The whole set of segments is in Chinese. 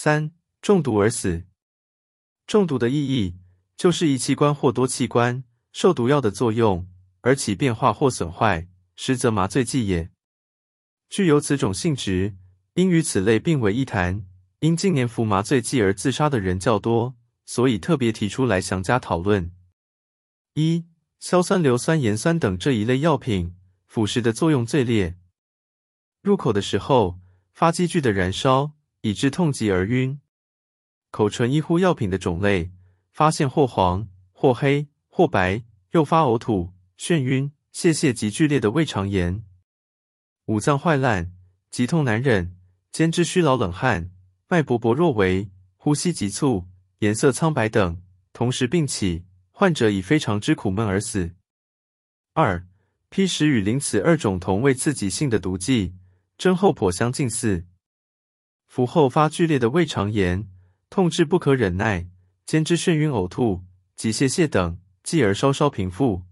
三、中毒而死。中毒的意义就是一器官或多器官受毒药的作用而起变化或损坏，实则麻醉剂也。具有此种性质，应与此类并为一谈。因近年服麻醉剂而自杀的人较多，所以特别提出来详加讨论。一、硝酸硫酸盐酸等这一类药品，腐蚀的作用最烈。入口的时候，发积聚的燃烧，以致痛极而晕。口唇一呼药品的种类，发现或黄、或黑、或白，诱发呕吐、眩晕、泄泻及剧烈的胃肠炎。五脏坏烂，急痛难忍，兼之虚劳冷汗。脉搏薄弱为呼吸急促、颜色苍白等，同时并起，患者以非常之苦闷而死。二、砒石与磷此二种同为刺激性的毒剂，真后颇相近似。服后发剧烈的胃肠炎，痛至不可忍耐，兼之眩晕、呕吐及泄泻等，继而稍稍平复。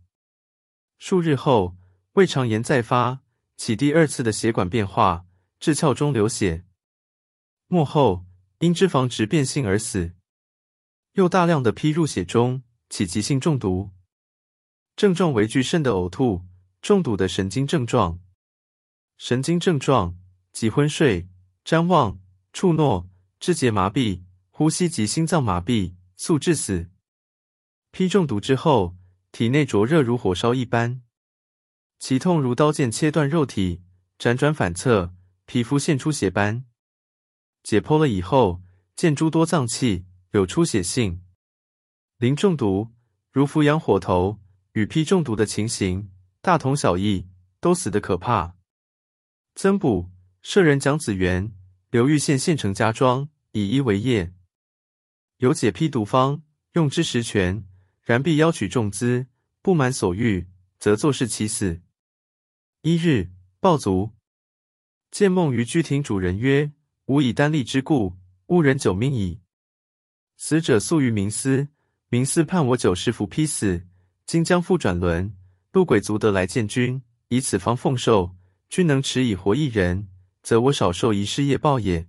数日后，胃肠炎再发，起第二次的血管变化，至窍中流血。末后因脂肪质变性而死，又大量的批入血中，起急性中毒。症状为具肾的呕吐，中毒的神经症状。神经症状即昏睡、谵妄、触诺、肢节麻痹、呼吸及心脏麻痹，速致死。批中毒之后，体内灼热如火烧一般，其痛如刀剑切断肉体，辗转反侧，皮肤现出血斑。解剖了以后，见诸多脏器有出血性。磷中毒如氟氧火头，与砒中毒的情形大同小异，都死得可怕。增补舍人蒋子元，刘玉县县城家庄，以医为业，有解砒毒方，用之十全，然必邀取重资，不满所欲，则作事其死。一日暴卒，见梦于居亭主人曰。吾以单立之故，误人九命矣。死者宿于冥司，冥司判我九世服批死。今将复转轮，陆鬼卒得来见君，以此方奉寿。君能持以活一人，则我少受一世业报也。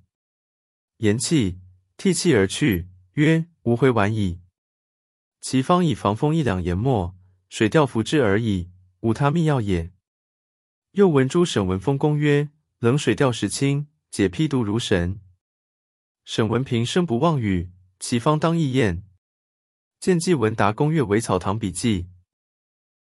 言讫，涕泣而去，曰：“无回晚矣。其方以防风一两研末，水调服之而已，无他秘药也。”又闻诸沈文风公曰：“冷水调石清。”解批毒如神，沈文平生不忘语，其方当易验。见季文达公阅《韦草堂笔记》。